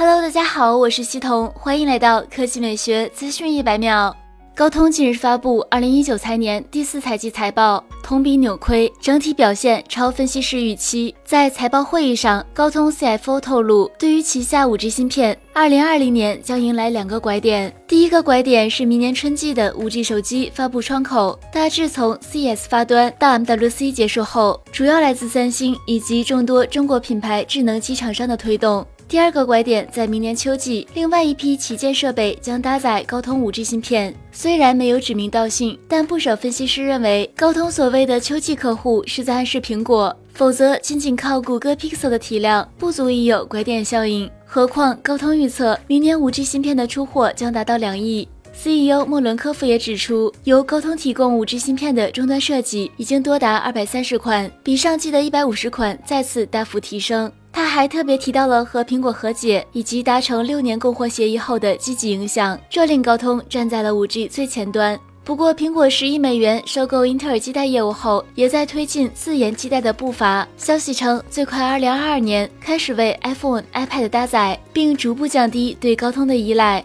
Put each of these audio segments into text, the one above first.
Hello，大家好，我是西彤，欢迎来到科技美学资讯一百秒。高通近日发布二零一九财年第四财季财报，同比扭亏，整体表现超分析师预期。在财报会议上，高通 CFO 透露，对于旗下五 G 芯片，二零二零年将迎来两个拐点。第一个拐点是明年春季的五 G 手机发布窗口，大致从 CES 发端到 MWC 结束后，主要来自三星以及众多中国品牌智能机厂商的推动。第二个拐点在明年秋季，另外一批旗舰设备将搭载高通五 G 芯片。虽然没有指名道姓，但不少分析师认为，高通所谓的秋季客户是在暗示苹果，否则仅仅靠谷歌 Pixel 的体量不足以有拐点效应。何况高通预测明年五 G 芯片的出货将达到两亿。CEO 莫伦科夫也指出，由高通提供五 G 芯片的终端设计已经多达二百三十款，比上季的一百五十款再次大幅提升。他还特别提到了和苹果和解以及达成六年供货协议后的积极影响，这令高通站在了五 G 最前端。不过，苹果十亿美元收购英特尔基带业务后，也在推进自研基带的步伐。消息称，最快二零二二年开始为 iPhone、iPad 搭载，并逐步降低对高通的依赖。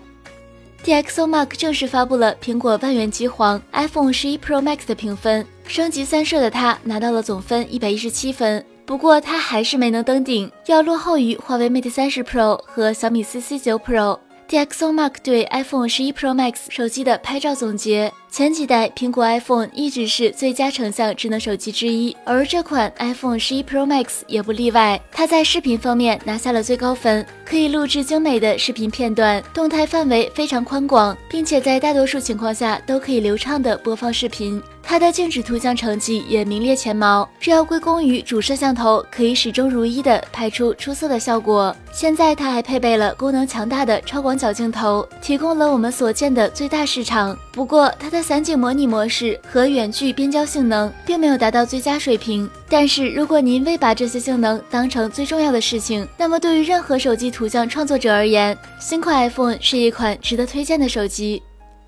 DxOMark 正式发布了苹果万元机皇 iPhone 十一 Pro Max 的评分，升级三摄的它拿到了总分一百一十七分。不过，它还是没能登顶，要落后于华为 Mate 三十 Pro 和小米 CC 九 Pro。DxOMark 对 iPhone 十一 Pro Max 手机的拍照总结。前几代苹果 iPhone 一直是最佳成像智能手机之一，而这款 iPhone 十一 Pro Max 也不例外。它在视频方面拿下了最高分，可以录制精美的视频片段，动态范围非常宽广，并且在大多数情况下都可以流畅的播放视频。它的静止图像成绩也名列前茅，这要归功于主摄像头可以始终如一的拍出出色的效果。现在它还配备了功能强大的超广角镜头，提供了我们所见的最大市场。不过它的散景模拟模式和远距边焦性能并没有达到最佳水平，但是如果您未把这些性能当成最重要的事情，那么对于任何手机图像创作者而言，新款 iPhone 是一款值得推荐的手机。